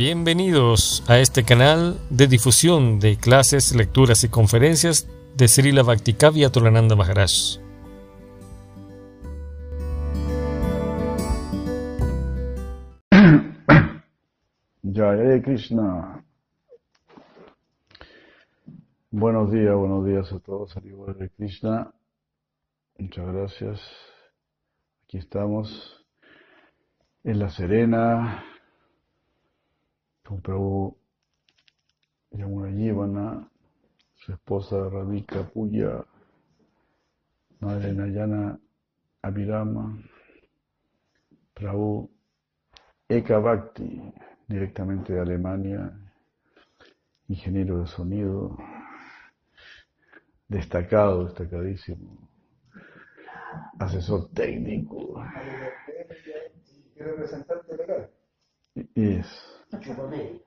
Bienvenidos a este canal de difusión de clases, lecturas y conferencias de Srila Bhaktikavya Tolananda Maharaj. Jaya Krishna. Buenos días, buenos días a todos. Hare Krishna. Muchas gracias. Aquí estamos en La Serena con Prabhu Yamuna Yivana, su esposa Radhika Puya, Madre Nayana Abhirama, Prabhu Eka Bhakti, directamente de Alemania, ingeniero de sonido, destacado, destacadísimo, asesor técnico. ¿Y representante legal? Y es.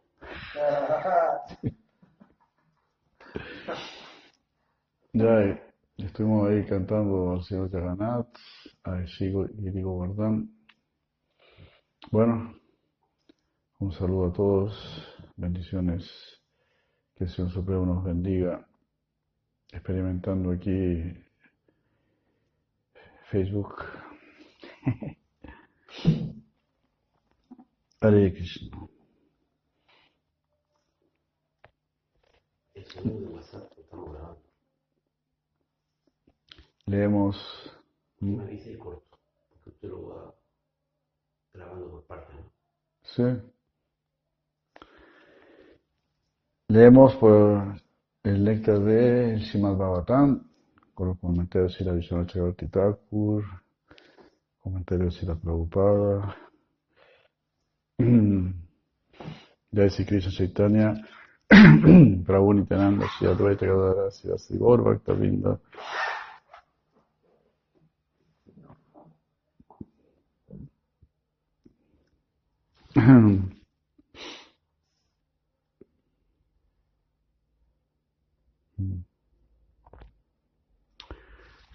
Eh, estuvimos ahí cantando al señor Jagannath, a Shigo y Diego Bardán. Bueno, un saludo a todos, bendiciones, que el Señor Supremo nos bendiga, experimentando aquí Facebook. Hare Krishna. El saludo de WhatsApp lo estamos grabando. Leemos, Me avisa y corto, porque usted lo va grabando por parte, ¿no? sí, leemos por el néctar de Srimad Bhagavatam, con los comentarios de Vishnu Chakravarti Thakur, comentarios de Sila Prabhupada, Jai Krishna Chaitanya, Sri Advaita Gadara, Sri Gaur Bhaktavinda,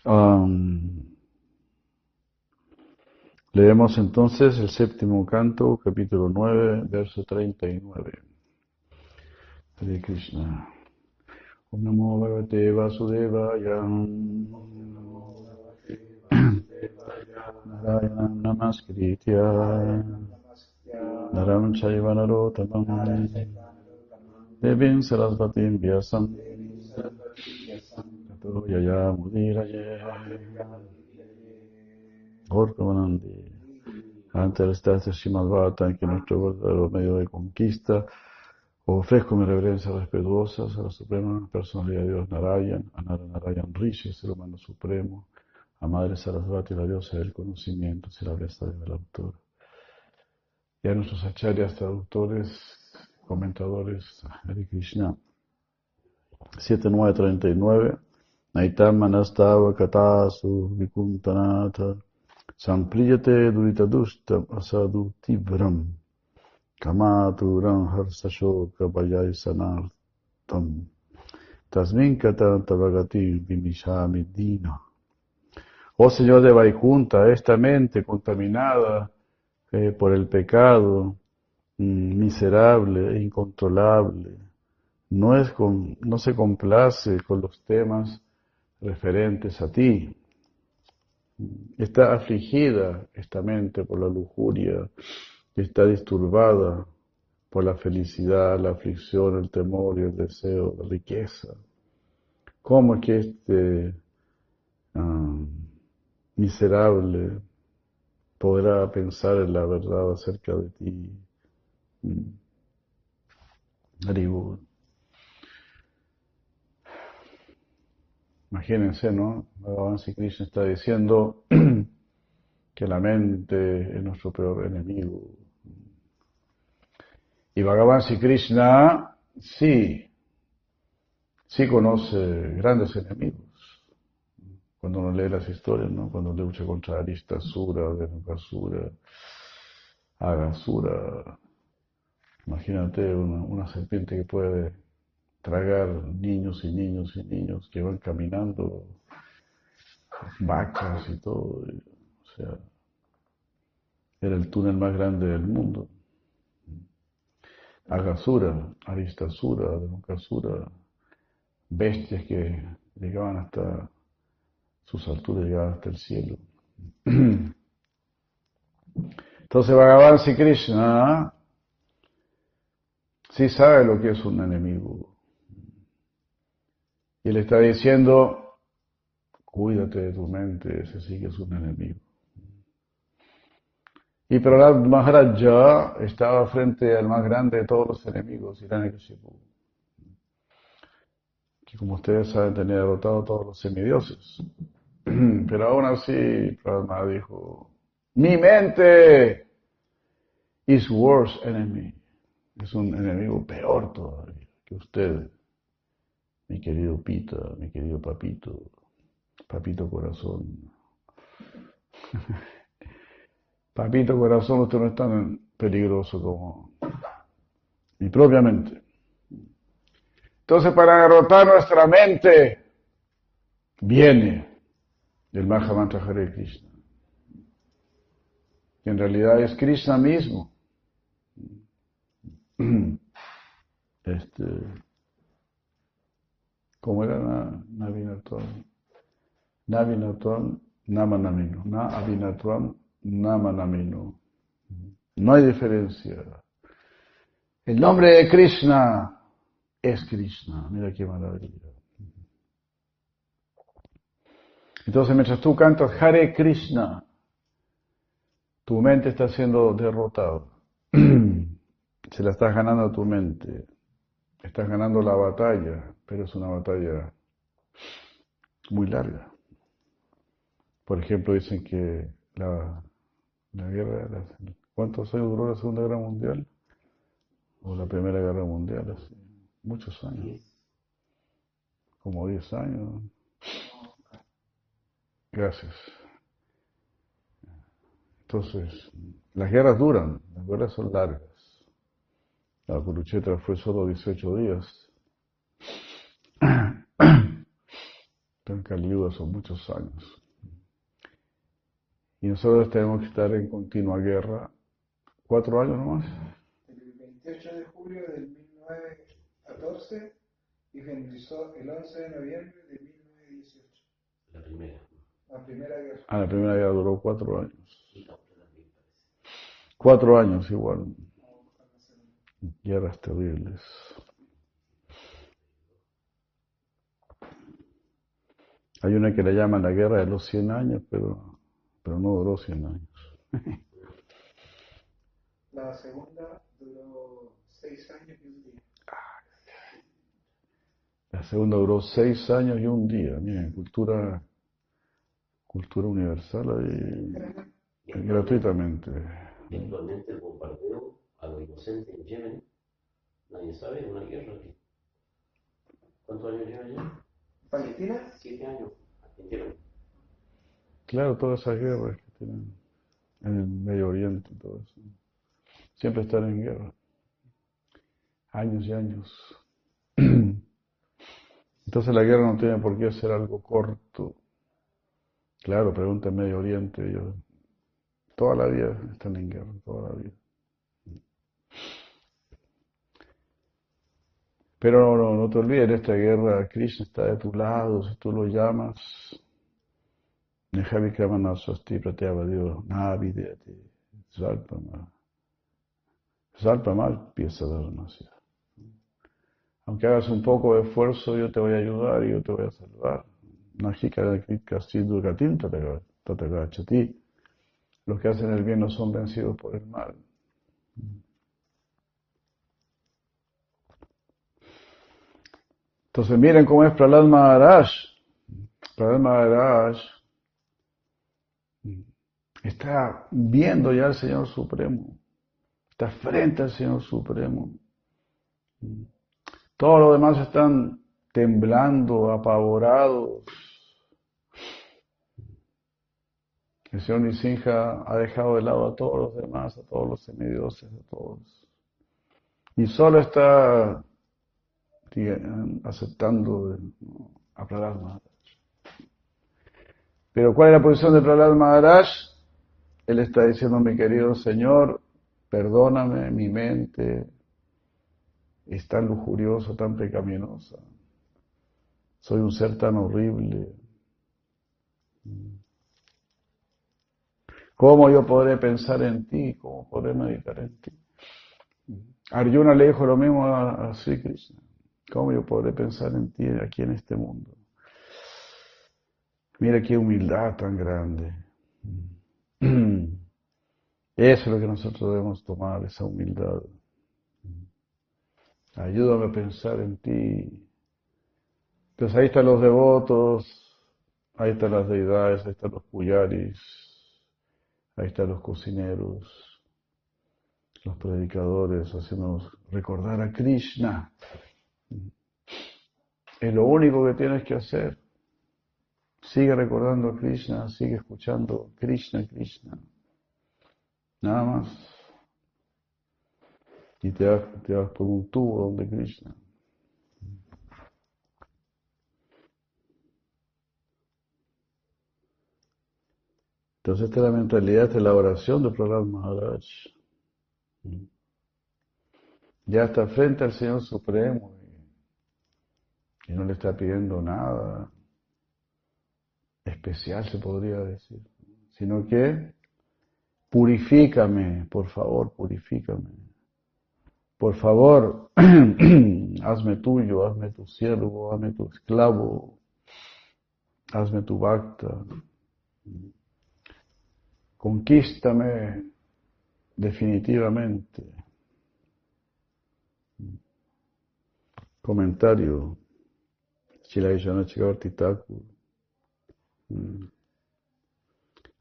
Um, leemos entonces el séptimo canto, capítulo 9, verso 39. Hare Krishna. Om Namo Bhagavate Vasudevaya. Narayanam Namaskritya. Naram Chaiva Narotamam. Devim Sarasvatim Vyasam. Tato Yaya Mudiraye. Gorkavanandi. Ante estancia Srimad Bhagavatam, que nuestro verdadero medio de conquista, ofrezco mi reverencia respetuosa a la Suprema Personalidad de Dios Narayan, a Nara Narayan Rishi, ser humano supremo, a Madre Sarasvati, la diosa del conocimiento, si la belleza del autor, y a nuestros acharyas, traductores, comentadores, Hare Krishna. 7939 Naitam Manastava Katasu Vikuntanata Sampriyate Duritadushtam Asadu Tibram Kamaturam Harsashoka Sanartam Tasmin Katanta Bhagati Vimishami Dina Oh Señor de Vaikunta, esta mente contaminada eh, por el pecado, mm, miserable e incontrolable, no, es con, no se complace con los temas referentes a ti. Está afligida esta mente por la lujuria, está disturbada por la felicidad, la aflicción, el temor y el deseo de riqueza. ¿Cómo es que este ah, miserable podrá pensar en la verdad acerca de ti? Mm. Haribol. Imagínense, ¿no? Bhagavan Krishna está diciendo que la mente es nuestro peor enemigo. Y Bhagavan Sri Krishna sí, sí conoce grandes enemigos. Cuando uno lee las historias, ¿no? Cuando lucha contra Aristasura, Venukasura, Agasura. Imagínate una, una serpiente que puede tragar niños y niños y niños que van caminando, vacas y todo. o sea, era el túnel más grande del mundo. Agasura, Aristasura, Demokasura, bestias que llegaban hasta sus alturas, llegaban hasta el cielo. Entonces Bhagavan Sri Krishna sí sabe lo que es un enemigo. Y él está diciendo, cuídate de tu mente, ese sí que es un enemigo. Y Prahlad Maharaja estaba frente al más grande de todos los enemigos, Hiranyakashipu, que como ustedes saben tenía derrotado a todos los semidioses. Pero aún así, Prahlad dijo, mi mente is worse enemy. Es un enemigo peor todavía que usted, mi querido Pita, mi querido Papito, Papito Corazón. Papito Corazón, usted no es tan peligroso como mi propia mente. Entonces, para derrotar nuestra mente, viene el Mahamantra Hare Krishna, que en realidad es Krishna mismo. Este, ¿Cómo era Navinatvam? Navinatvam Namanamino. Na Namanamino. No hay diferencia. El nombre de Krishna es Krishna. Mira qué maravilla. Entonces, mientras tú cantas Hare Krishna, tu mente está siendo derrotada. Se la estás ganando a tu mente. Estás ganando la batalla, pero es una batalla muy larga. Por ejemplo, dicen que la, la guerra, la, ¿cuántos años duró la Segunda Guerra Mundial? O la Primera Guerra Mundial, así, muchos años. Como 10 años. Gracias. Entonces, las guerras duran, las guerras son largas. La Kurukshetra fue solo 18 días. En Kali son muchos años. Y nosotros tenemos que estar en continua guerra. ¿Cuatro años nomás? El 28 de julio de 1914 y finalizó el 11 de noviembre de 1918. La primera. La primera guerra. Ah, la primera guerra duró cuatro años. Cuatro años igual. Guerras terribles. Hay una que le llaman la guerra de los 100 años, pero, pero no duró 100 años. La segunda duró seis años y un día. La segunda duró seis años y un día. Miren, cultura, cultura universal gratuitamente. Y actualmente el bombardeo a los inocentes en Yemen, nadie sabe, una guerra aquí. ¿Cuántos años lleva ya? ¿Palestina? Siete años en Yemen. Claro, todas esas guerras que tienen en el Medio Oriente, todo eso. Siempre están en guerra. Años y años. Entonces la guerra no tiene por qué ser algo corto. Claro, pregunta en Medio Oriente, ellos toda la vida están en guerra, toda la vida. Pero no, no, no te olvides, esta guerra Krishna está de tu lado, si tú lo llamas, Nehavikramana Swasti Pratyava Dios, Navidete, Salpama, Salpama pieza de Aunque hagas un poco de esfuerzo, yo te voy a ayudar y yo te voy a salvar. Najika Kastidu Gatil Tatagachati. Los que hacen el bien no son vencidos por el mal. Entonces miren cómo es Prahlad Maharaj. Prahlad Maharaj está viendo ya al Señor Supremo. Está frente al Señor Supremo. Todos los demás están temblando, apavorados. El Señor Nisinja ha dejado de lado a todos los demás, a todos los semidioses, a todos. Y solo está aceptando a Prahlad Maharaj. Pero ¿cuál es la posición de Prahlad Maharaj? Él está diciendo, mi querido Señor, perdóname mi mente, es tan lujuriosa, tan pecaminosa. Soy un ser tan horrible. ¿Cómo yo podré pensar en ti? ¿Cómo podré meditar en ti? Arjuna le dijo lo mismo a, Sri Krishna. ¿Cómo yo podré pensar en ti aquí en este mundo? Mira qué humildad tan grande. Eso es lo que nosotros debemos tomar, esa humildad. Ayúdame a pensar en ti. Entonces ahí están los devotos, ahí están las deidades, ahí están los puyaris, ahí están los cocineros, los predicadores, haciéndonos recordar a Krishna. Es lo único que tienes que hacer. Sigue recordando a Krishna, sigue escuchando Krishna, Krishna. Nada más. Y te vas, te vas por un tubo donde Krishna. Entonces esta es la mentalidad, esta es la oración de Prahlad Maharaj. Ya está frente al Señor Supremo y no le está pidiendo nada especial, se podría decir, sino que purifícame, por favor, purifícame. Por favor, hazme tuyo, hazme tu siervo, hazme tu esclavo, hazme tu bacta. Conquístame definitivamente. Comentario. Thakur. Mm.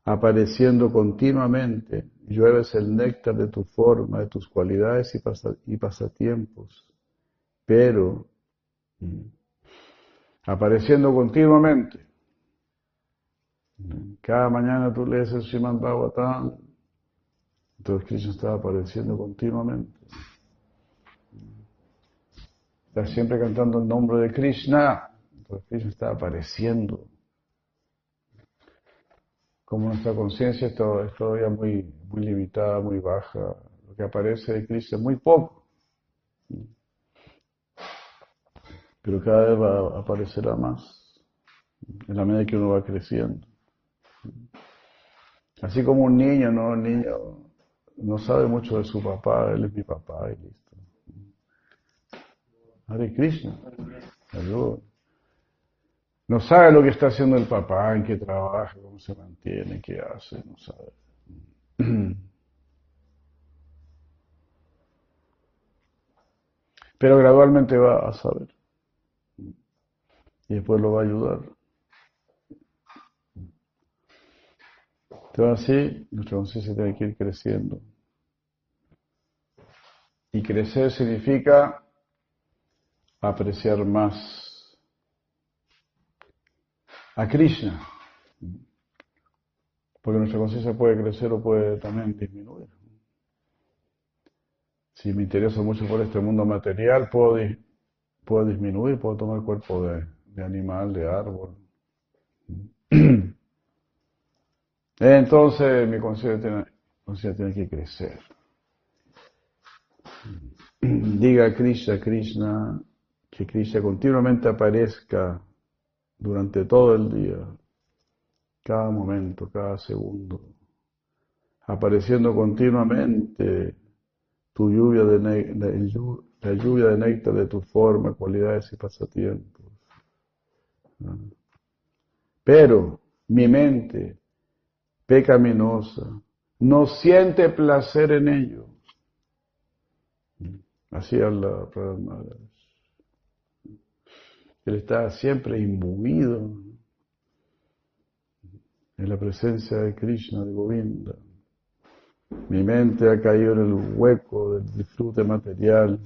Apareciendo continuamente, llueves el néctar de tu forma, de tus cualidades y, pasatiempos, pero mm, apareciendo continuamente. Cada mañana tú lees el Srimad Bhagavatam, entonces Krishna está apareciendo continuamente. Estás siempre cantando el nombre de Krishna, entonces Krishna está apareciendo como nuestra conciencia es todavía muy, muy limitada, muy baja, lo que aparece de Cristo es muy poco. Pero cada vez va, aparecerá más, en la medida que uno va creciendo. Así como un niño, ¿no? Un niño no sabe mucho de su papá, él es mi papá y listo. Hare Krishna. Ayuda. No sabe lo que está haciendo el papá, en qué trabaja, cómo se mantiene, qué hace, no sabe. Pero gradualmente va a saber. Y después lo va a ayudar. Entonces así, nuestra conciencia tiene que ir creciendo. Y crecer significa apreciar más a Krishna. Porque nuestra conciencia puede crecer o puede también disminuir. Si me intereso mucho por este mundo material, puedo, puedo disminuir, puedo tomar cuerpo de, animal, de árbol. Entonces mi conciencia tiene, conciencia tiene que crecer. Diga Krishna, Krishna, que Krishna continuamente aparezca durante todo el día, cada momento, cada segundo, apareciendo continuamente tu lluvia de, la lluvia de néctar de tu forma, cualidades y pasatiempos. Pero mi mente pecaminosa no siente placer en ello. Así habla. Él está siempre imbuido en la presencia de Krishna, de Govinda. Mi mente ha caído en el hueco del disfrute material.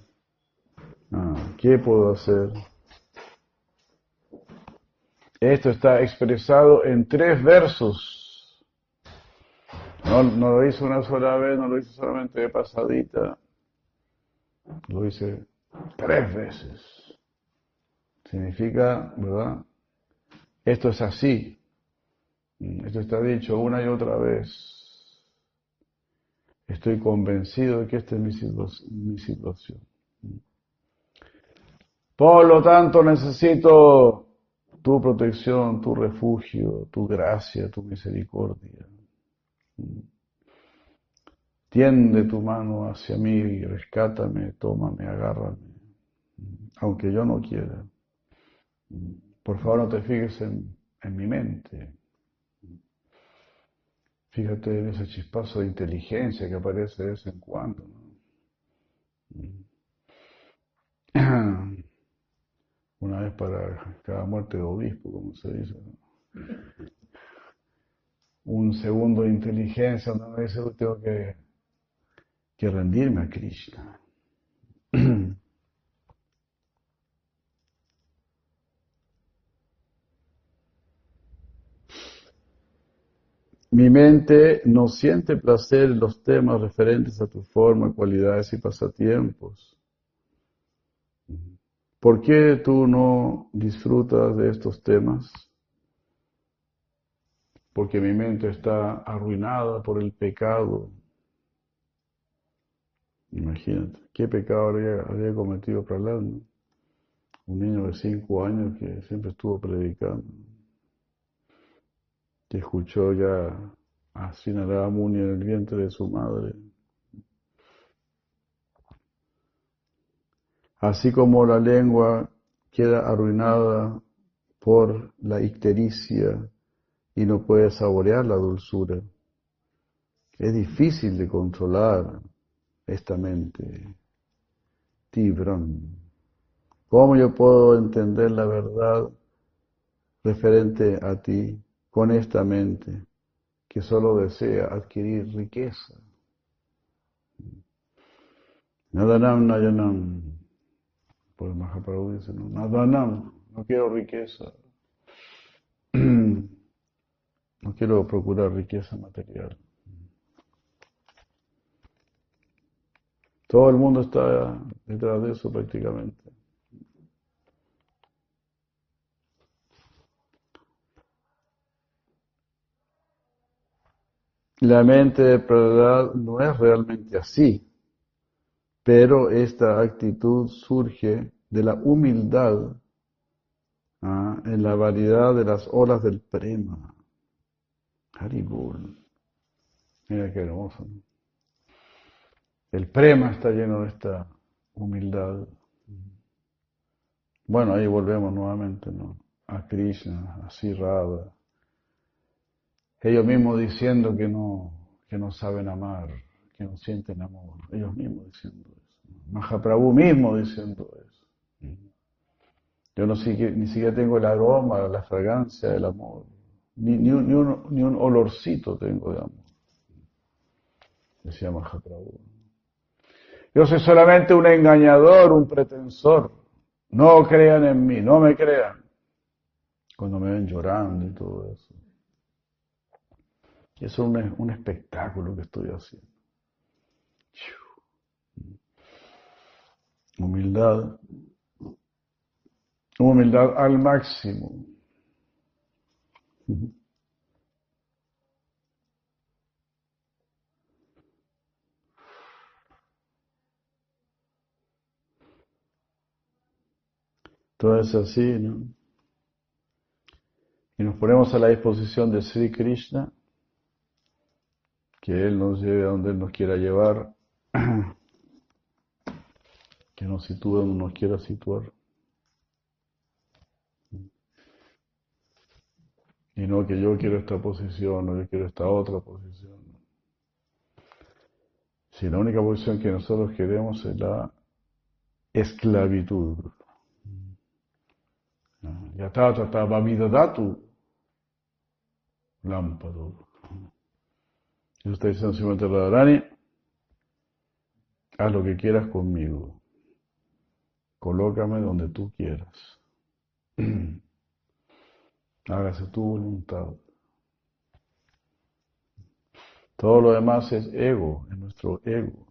Ah, ¿Qué puedo hacer? Esto está expresado en tres versos. No, no lo hice una sola vez, no lo hice solamente de pasadita. Lo hice tres veces. Significa, ¿verdad? Esto es así. Esto está dicho una y otra vez. Estoy convencido de que esta es mi situación. Por lo tanto, necesito tu protección, tu refugio, tu gracia, tu misericordia. Tiende tu mano hacia mí, rescátame, tómame, agárrame, aunque yo no quiera. Por favor, no te fijes en, mi mente. Fíjate en ese chispazo de inteligencia que aparece de vez en cuando. Una vez para cada muerte de obispo, como se dice. Un segundo de inteligencia donde me dice, tengo que, que rendirme a Krishna. Mi mente no siente placer en los temas referentes a tu forma, cualidades y pasatiempos. ¿Por qué tú no disfrutas de estos temas? Porque mi mente está arruinada por el pecado. Imagínate, ¿qué pecado había, cometido Prahlad? Un niño de cinco años que siempre estuvo predicando que escuchó ya a Sinarada Muni en el vientre de su madre. Así como la lengua queda arruinada por la ictericia y no puede saborear la dulzura. Es difícil de controlar esta mente. Tibran. ¿Cómo yo puedo entender la verdad referente a ti? Con esta mente que solo desea adquirir riqueza. Nadanam Nayanam. Por Mahaprabhu dice, no, Nadanam, no quiero riqueza. No quiero procurar riqueza material. Todo el mundo está detrás de eso prácticamente. La mente de verdad no es realmente así, pero esta actitud surge de la humildad ¿ah? en la variedad de las olas del prema. Haribul. Mira qué hermoso. El prema está lleno de esta humildad. Bueno, ahí volvemos nuevamente. A Krishna, a Sirada ellos mismos diciendo que no, que no saben amar, que no sienten amor. Ellos mismos diciendo eso. Mahaprabhu mismo diciendo eso. Yo no ni siquiera tengo el aroma, la fragancia del amor. Ni, ni, un, ni, un, olorcito tengo de amor. Decía Mahaprabhu. Yo soy solamente un engañador, un pretensor. No crean en mí, no me crean. Cuando me ven llorando y todo eso. Eso es un, espectáculo que estoy haciendo. Humildad. Humildad al máximo. Todo es así, ¿no? Y nos ponemos a la disposición de Sri Krishna que Él nos lleve a donde Él nos quiera llevar, que nos sitúe donde nos quiera situar. Y no que yo quiero esta posición o yo quiero esta otra posición. Si la única posición que nosotros queremos es la esclavitud. Yatata datu lámpado. Y está diciendo Simón Radharani, haz lo que quieras conmigo. Colócame donde tú quieras. Hágase tu voluntad. Todo lo demás es ego, es nuestro ego.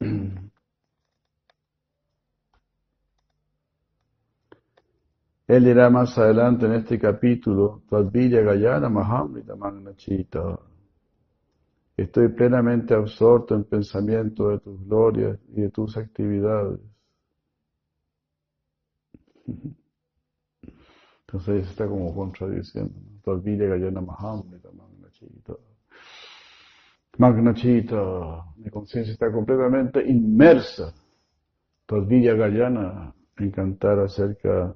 Él dirá más adelante en este capítulo, Tadvilla Gayana Mahamrita Magnachita. Estoy plenamente absorto en pensamiento de tus glorias y de tus actividades. Entonces está como contradiciendo. Todavía Gayana Mahamrita, Magnachita. Magnachita, mi conciencia está completamente inmersa. Todavía Gayana en cantar acerca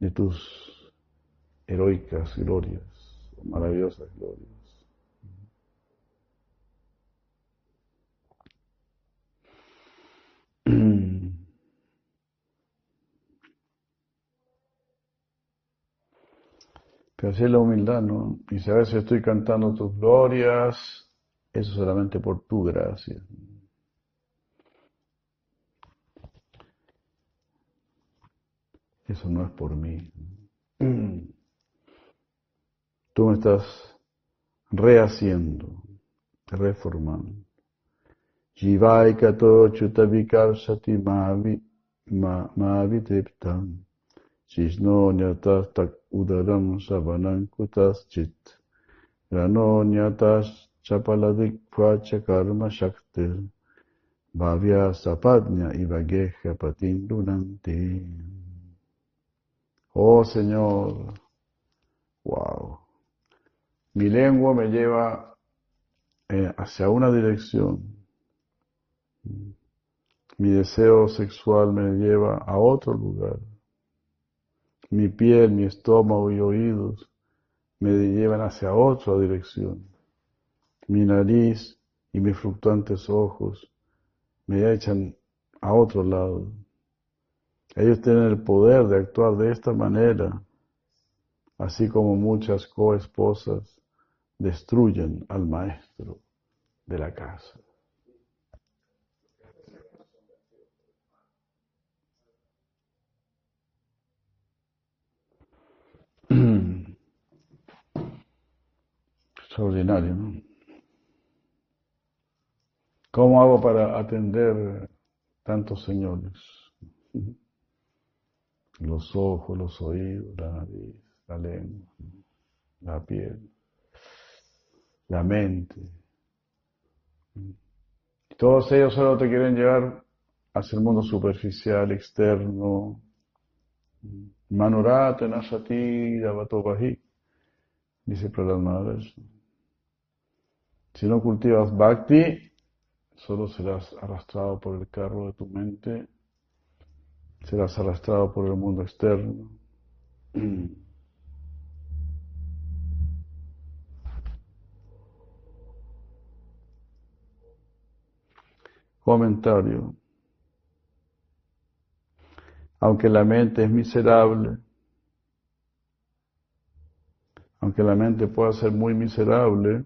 de tus heroicas glorias, maravillosas glorias. Pero así es la humildad, ¿no? Y si a veces estoy cantando tus glorias, eso solamente por tu gracia. Eso no es por mí. Tú me estás rehaciendo, reformando. Jivaikato chutavikar sati mavi triptam. Shisno nyatas tak udaram savanam kutas chit. Rano nyatas chapaladik pvacha karma shaktir. Bhavya sapadnya ivageja patindunanti. Oh Señor, wow. Mi lengua me lleva eh, hacia una dirección. Mi deseo sexual me lleva a otro lugar. Mi piel, mi estómago y oídos me llevan hacia otra dirección. Mi nariz y mis fluctuantes ojos me echan a otro lado. Ellos tienen el poder de actuar de esta manera, así como muchas coesposas destruyen al maestro de la casa. Extraordinario, ¿no? ¿Cómo hago para atender tantos señores? Los ojos, los oídos, la nariz, la lengua, la piel, la mente. Todos ellos solo te quieren llevar hacia el mundo superficial, externo. Manurate Nasati Davatobahi, dice Prahlad Maharaj. Si no cultivas bhakti, solo serás arrastrado por el carro de tu mente, serás arrastrado por el mundo externo. Comentario. Aunque la mente es miserable, aunque la mente pueda ser muy miserable,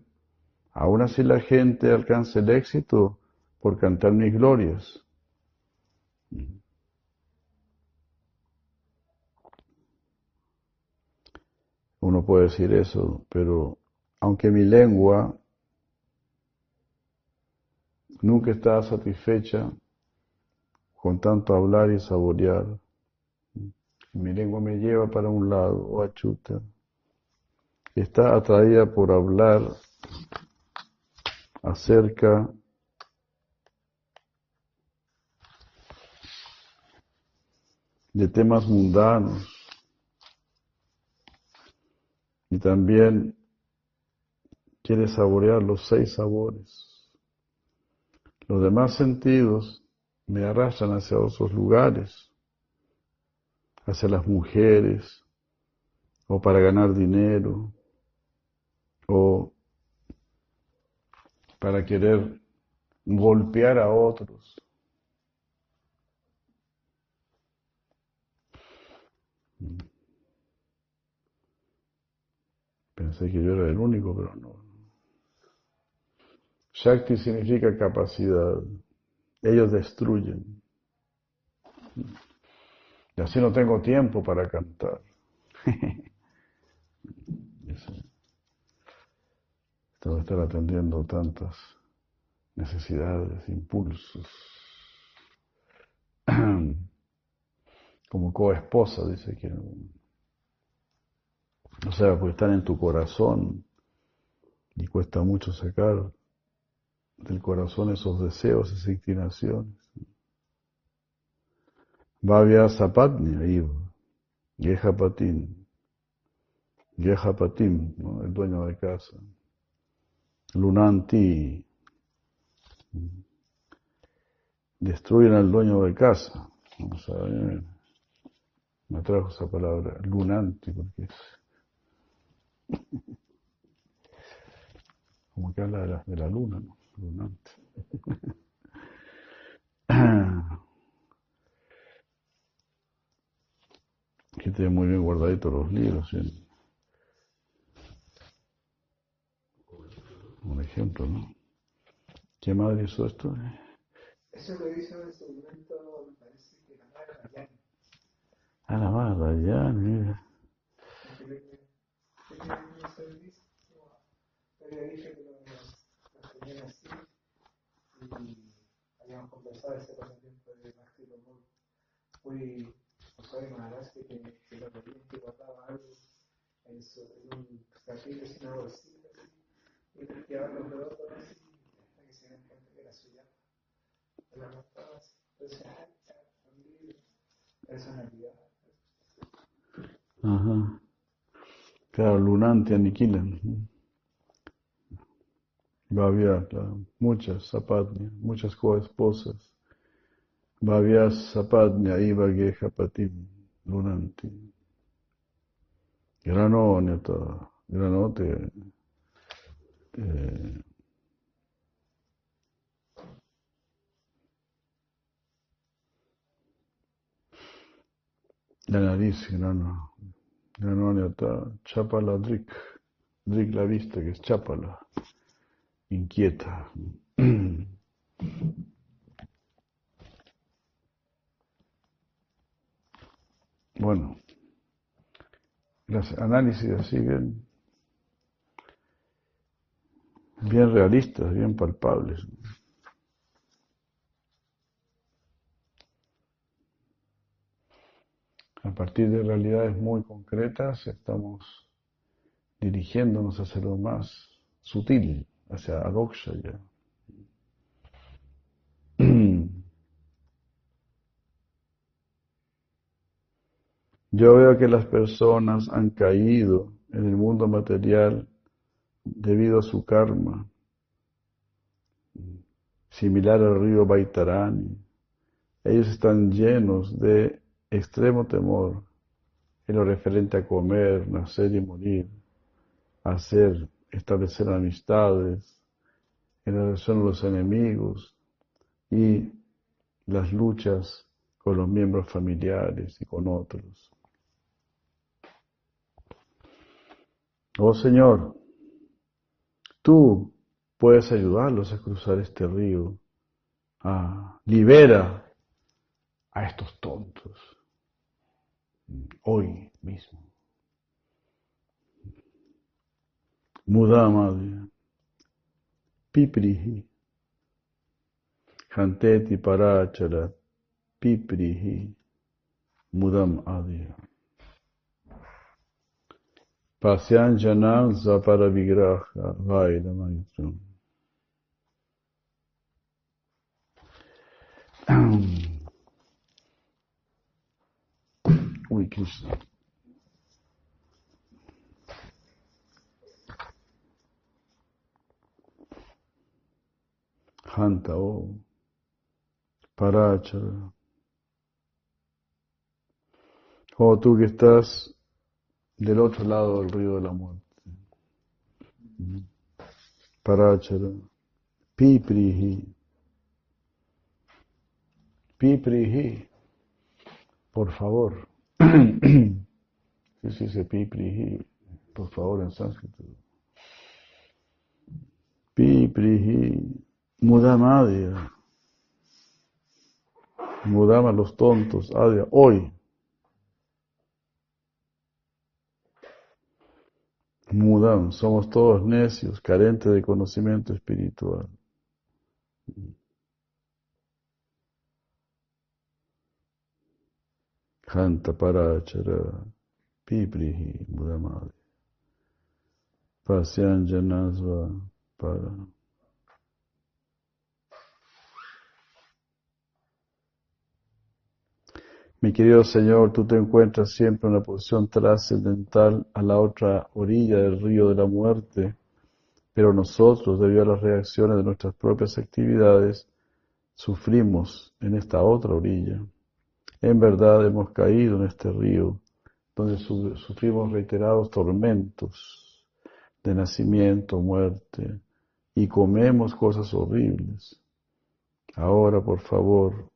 aún así la gente alcanza el éxito por cantar mis glorias. Uno puede decir eso, pero aunque mi lengua nunca está satisfecha con tanto hablar y saborear, mi lengua me lleva para un lado, o achuta, está atraída por hablar acerca de temas mundanos y también quiere saborear los seis sabores. Los demás sentidos me arrastran hacia otros lugares, hacia las mujeres, o para ganar dinero, o para querer golpear a otros. Pensé que yo era el único, pero no. Shakti significa capacidad. Ellos destruyen. Y así no tengo tiempo para cantar. Tengo que estar atendiendo tantas necesidades, impulsos. Como coesposa, dice que. O sea, pues están en tu corazón y cuesta mucho sacar del corazón esos deseos, esas inclinaciones. Bhavya Sapatni, ahí, Gehapatin, Gehapatim, ¿no? el dueño de casa. Lunanti, destruyen al dueño de casa. Vamos a ver. Me trajo esa palabra, lunanti, porque es como que habla de la, de la luna, ¿no? Lunante. Aquí tiene muy bien guardaditos los libros. ¿sí? Un ejemplo, ¿no? ¿Qué madre hizo esto? Eso lo hizo en su momento, me parece que la madre Rayani. Ah, la madre, ya, mira. Había dicho que lo, lo tenían así y habíamos conversado ese pasatiempo de. Fui que, lo tenía que guardaba algo en, su, en así, y quedaba los dedos así, que se que era suya. Libros, personalidad. Ajá. Claro, lunante aniquilan. Bhavya, muchas sapatnia, muchas coesposas. Bhavya sapatnia iva gehapatim lunanti. Granoneta, granote. Eh, la nariz, grano, granoneta, chapala drik, drik la vista, que es chapala inquieta. Bueno, los análisis siguen bien realistas, bien palpables. A partir de realidades muy concretas estamos dirigiéndonos hacia lo más sutil hacia Adoksha ya. Yo veo que las personas han caído en el mundo material debido a su karma, similar al río Baitarani. Ellos están llenos de extremo temor en lo referente a comer, nacer y morir, hacer establecer amistades, en relación a los enemigos y las luchas con los miembros familiares y con otros. Oh Señor, tú puedes ayudarlos a cruzar este río. Ah, libera a estos tontos hoy mismo. Mudamadi, Piprihi, Hanteti Parachara, Piprihi, Mudam Adya. Pasyan Janam Zapara Vigraha, Krishna. Hanta, oh, Parachara. Oh, tú que estás del otro lado del río de la muerte. Parachara. Piprihi. Piprihi. Por favor. Sí, sí, dice Piprihi. Por favor, en sánscrito. Piprihi. Mudama Adya. Mudama los tontos. Adya. Hoy. Mudam. Somos todos necios, carentes de conocimiento espiritual. Mi querido Señor, tú te encuentras siempre en una posición trascendental a la otra orilla del río de la muerte, pero nosotros, debido a las reacciones de nuestras propias actividades, sufrimos en esta otra orilla. En verdad hemos caído en este río, donde sufrimos reiterados tormentos de nacimiento, muerte, y comemos cosas horribles. Ahora, por favor,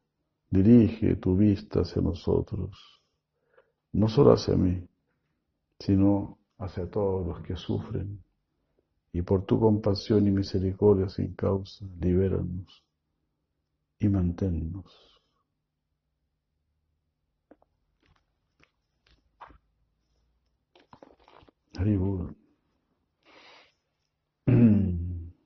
dirige tu vista hacia nosotros, no solo hacia mí, sino hacia todos los que sufren. Y por tu compasión y misericordia sin causa, libéranos y manténnos.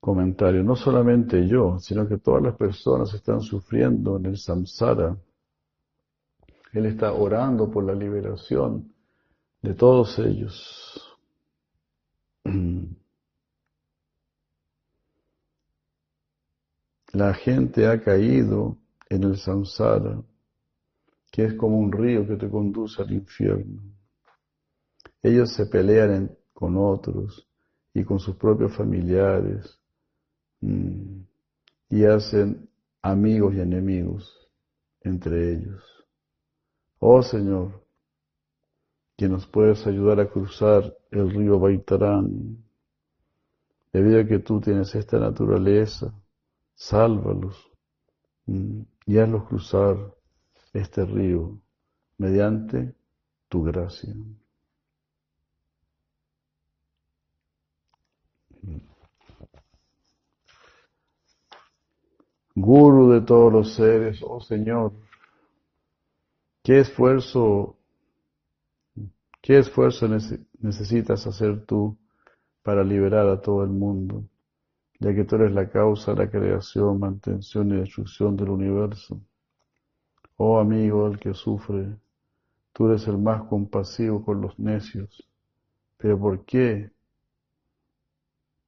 Comentario, no solamente yo, sino que todas las personas están sufriendo en el samsara. Él está orando por la liberación de todos ellos. La gente ha caído en el samsara, que es como un río que te conduce al infierno. Ellos se pelean con otros y con sus propios familiares mm, y hacen amigos y enemigos entre ellos. Oh Señor, que nos puedes ayudar a cruzar el río Baitarán, debido a que tú tienes esta naturaleza, sálvalos mm, y hazlos cruzar este río mediante tu gracia. Guru de todos los seres, oh Señor, qué esfuerzo, qué esfuerzo necesitas hacer tú para liberar a todo el mundo ya que tú eres la causa la creación, mantención y destrucción del universo. Oh amigo del que sufre, tú eres el más compasivo con los necios. Pero ¿por qué?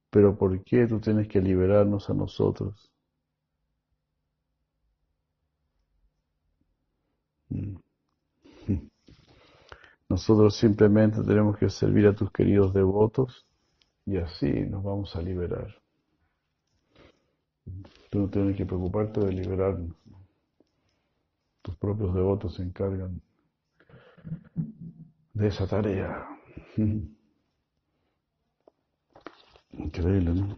Pero ¿por qué tú tienes que liberarnos a nosotros? Mm. Nosotros simplemente tenemos que servir a tus queridos devotos y así nos vamos a liberar. Tú no tienes que preocuparte de liberarnos. Tus propios devotos se encargan de esa tarea. Increíble, ¿no?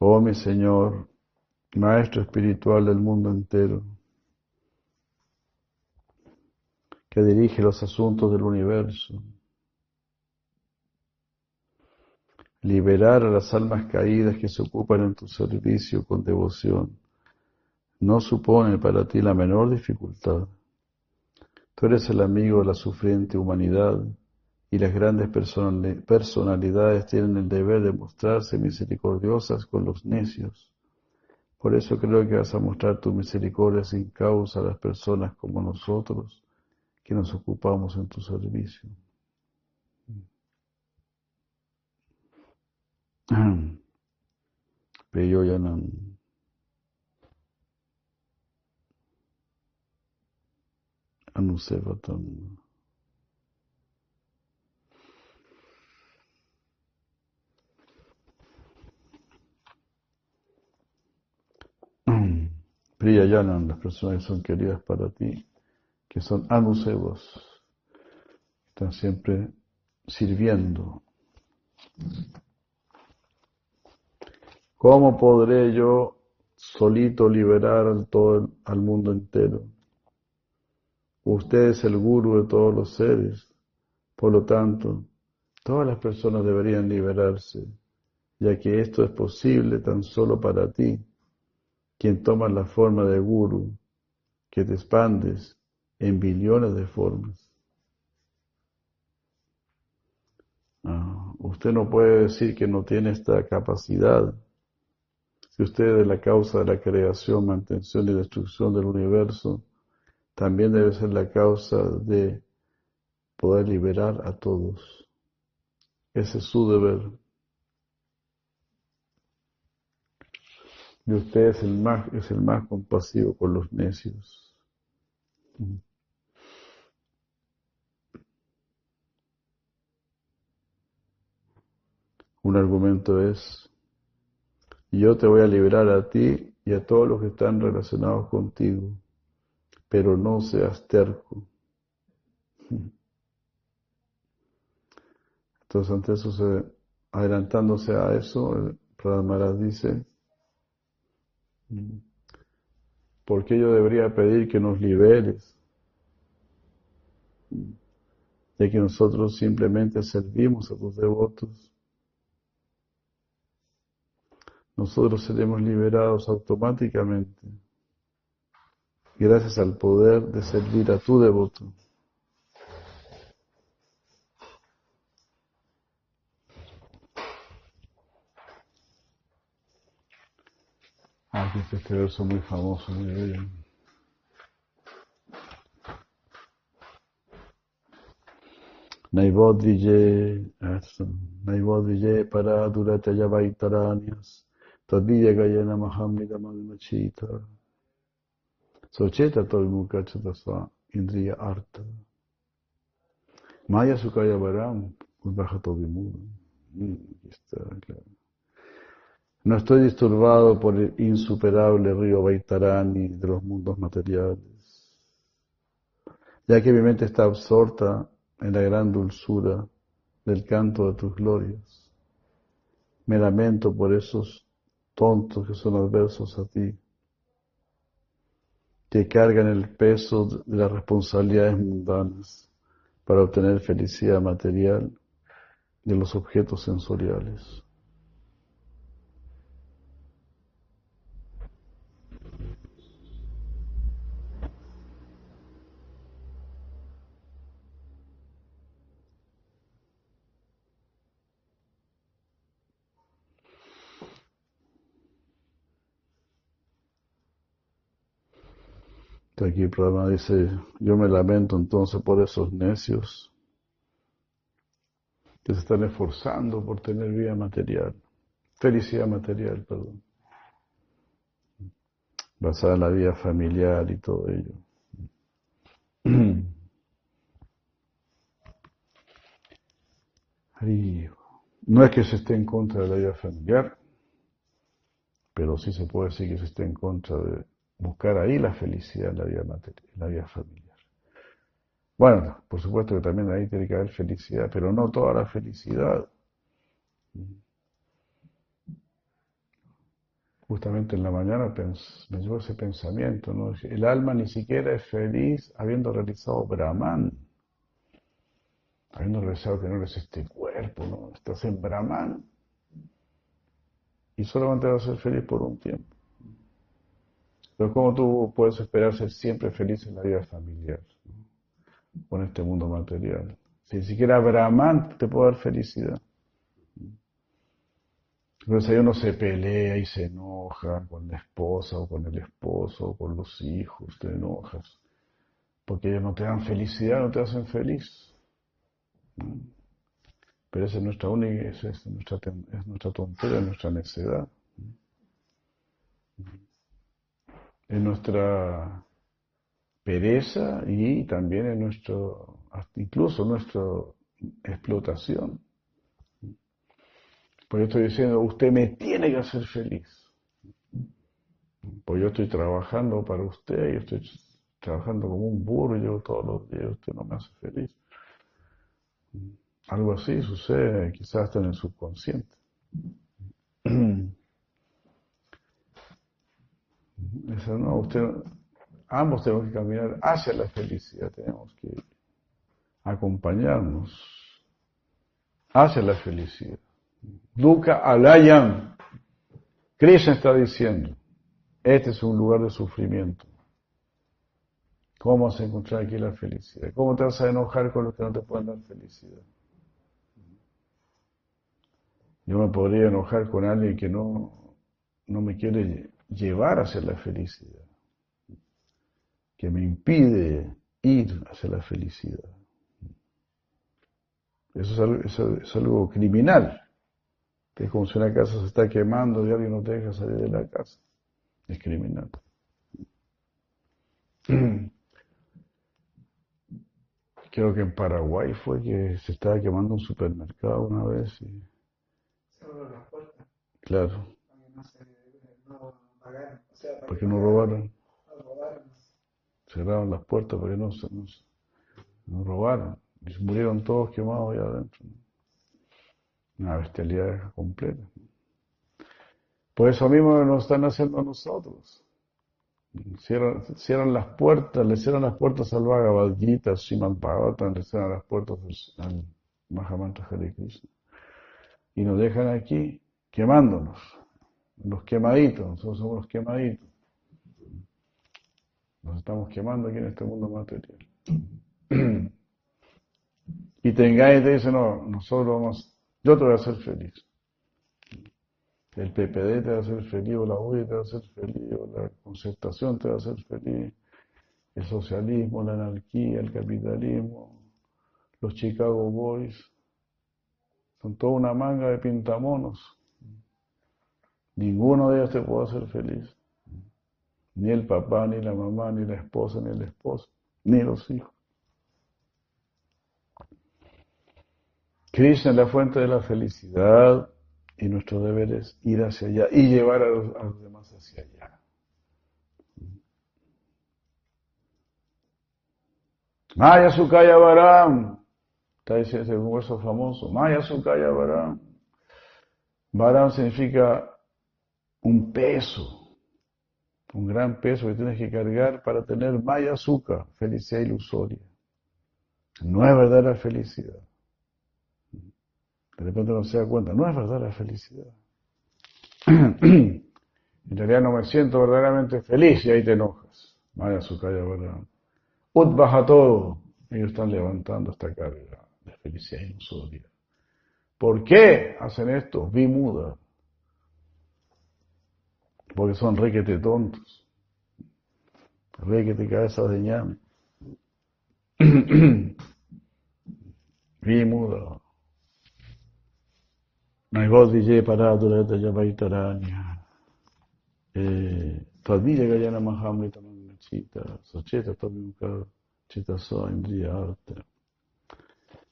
Oh mi Señor, Maestro espiritual del mundo entero, dirige los asuntos del universo. Liberar a las almas caídas que se ocupan en tu servicio con devoción no supone para ti la menor dificultad. Tú eres el amigo de la sufriente humanidad y las grandes personalidades tienen el deber de mostrarse misericordiosas con los necios. Por eso creo que vas a mostrar tu misericordia sin causa a las personas como nosotros que nos ocupamos en tu servicio. Peyoyanam. Anusevatam. Priyayanam, las personas son queridas para ti que son anusevos, están siempre sirviendo. ¿Cómo podré yo solito liberar al, todo, al mundo entero? Usted es el guru de todos los seres, por lo tanto, todas las personas deberían liberarse, ya que esto es posible tan solo para ti, quien toma la forma de guru, que te expandes en billones de formas. Ah, Usted no puede decir que no tiene esta capacidad. Si usted es la causa de la creación, mantención y destrucción del universo, también debe ser la causa de poder liberar a todos. Ese es su deber. Y usted es el más, es el más compasivo con los necios. Un argumento es, yo te voy a liberar a ti y a todos los que están relacionados contigo, pero no seas terco. Entonces, ante eso, adelantándose a eso, el Maharaj dice, ¿por qué yo debería pedir que nos liberes? De que nosotros simplemente servimos a tus devotos. Nosotros seremos liberados automáticamente gracias al poder de servir a tu devoto. Aquí está este verso muy famoso, muy bello. Naivodvije, Naivodvije para durate yavaitaranyas, tadviya gayana mahamnida magmachita, socheta tolmukachatasa indriya arta, maya sukaya varam, udvajato vimuda. Mm, está claro. No estoy disturbado por el insuperable río Baitarani de los mundos materiales, ya que mi mente está absorta en la gran dulzura del canto de tus glorias. Me lamento por esos tontos que son adversos a ti, que cargan el peso de las responsabilidades mundanas para obtener felicidad material de los objetos sensoriales. Aquí el programa dice, yo me lamento entonces por esos necios que se están esforzando por tener vida material, felicidad material, perdón, basada en la vida familiar y todo ello. no es que se esté en contra de la vida familiar, pero sí se puede decir que se esté en contra de buscar ahí la felicidad en la vida material, en la vida familiar. Bueno, por supuesto que también ahí tiene que haber felicidad, pero no toda la felicidad. Justamente en la mañana me llevó ese pensamiento, ¿no? El alma ni siquiera es feliz habiendo realizado Brahman, habiendo realizado que no eres este cuerpo, ¿no? Estás en Brahman y solamente vas a ser feliz por un tiempo. Pero ¿cómo tú puedes esperar ser siempre feliz en la vida familiar? Con este mundo material. Si ni siquiera Brahman te puede dar felicidad. Entonces ahí uno se pelea y se enoja con la esposa o con el esposo o con los hijos, te enojas. Porque ellos no te dan felicidad, no te hacen feliz. Pero esa es nuestra única, es nuestra, es nuestra nuestra necedad en nuestra pereza y también en nuestro, incluso nuestra explotación. Pues yo estoy diciendo, usted me tiene que hacer feliz. Pues yo estoy trabajando para usted, yo estoy trabajando como un burro todos los días, usted no me hace feliz. Algo así sucede quizás hasta en el subconsciente. no, usted, ambos tenemos que caminar hacia la felicidad, tenemos que acompañarnos hacia la felicidad. Dukkha alayam. Krishna está diciendo, este es un lugar de sufrimiento. ¿Cómo vas a encontrar aquí la felicidad? ¿Cómo te vas a enojar con los que no te pueden dar felicidad? Yo me podría enojar con alguien que no, no me quiere llevar hacia la felicidad, que me impide ir hacia la felicidad. Eso es algo, eso es algo criminal. Es como si una casa se está quemando y alguien no te deja salir de la casa. Es criminal. Creo que en Paraguay fue que se estaba quemando un supermercado una vez. Y... Claro, no se no pagaran. O sea, para porque que no robaran. Cerraron las puertas para que no, se- no, se- no robaran. Y murieron todos quemados allá adentro. Una bestialidad completa. Por eso mismo nos están haciendo a nosotros. Cierran, cierran las puertas, le cierran las puertas al Bhagavad Gita, al Srimad Bhagavatam, le cierran las puertas al, al Mahamantra Hare Krishna. Y nos dejan aquí quemándonos. Los quemaditos, nosotros somos los quemaditos. Nos estamos quemando aquí en este mundo material. Y te engaña y te dice, no, nosotros vamos, yo te voy a hacer feliz. El PPD te va a hacer feliz, o la UDI te va a hacer feliz, o la concertación te va a hacer feliz, el socialismo, la anarquía, el capitalismo, los Chicago Boys, son toda una manga de pintamonos. Ninguno de ellos te puede hacer feliz. Ni el papá, ni la mamá, ni la esposa, ni el esposo, ni los hijos. Krishna es la fuente de la felicidad y nuestro deber es ir hacia allá y llevar a los, demás hacia allá. Maya Sukaya Varam, está diciendo ese verso famoso, Maya Sukaya Varam. Varam significa un peso, un gran peso que tienes que cargar para tener Maya Sukha, felicidad ilusoria. No es verdadera felicidad. De repente uno se da cuenta, no es verdad la felicidad. En realidad no me siento verdaderamente feliz y ahí te enojas. Vaya su calla, ¿verdad? Ut baja todo. Ellos están levantando esta carga de felicidad ilusoria. ¿Por qué hacen esto? Vi muda. Porque son requete tontos. Requete cabezas de ñame. Vi muda. Naigodije paradurata javaitaranya. Tadvira gayana mahamrita mangachita. Socheta tabimuka chita so indriya arta.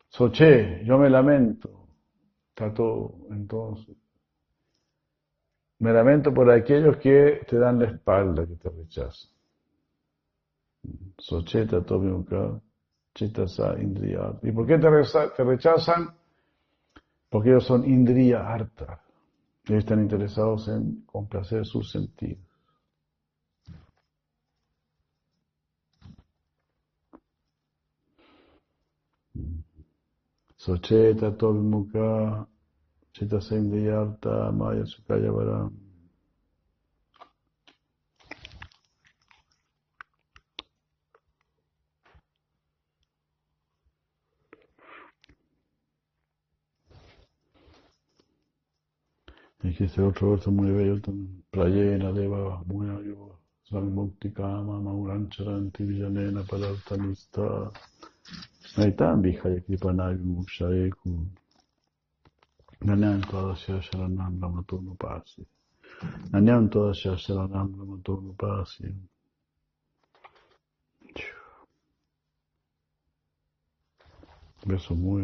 Soche, yo me lamento. Tato, entonces. Me lamento por aquellos que te dan la espalda, que te rechazan. Socheta tabimuka chita sa indriya. ¿Y por qué te rechazan? Porque ellos son indriya harta. Ellos están interesados en complacer sus sentidos. Socheta, Tolmuka, Chita indriya harta, Maya Sukaya Varam. Y que este otro verso muy bello también. Prayena deva muyayo samukti kama maurancharanti vijanena palartanista. Naitam vijaya kripanayu mukshayeku. Nanyam todasya sharanam ramatunu pasi. Nanyam todasya sharanam ramatunu pasi. Verso muy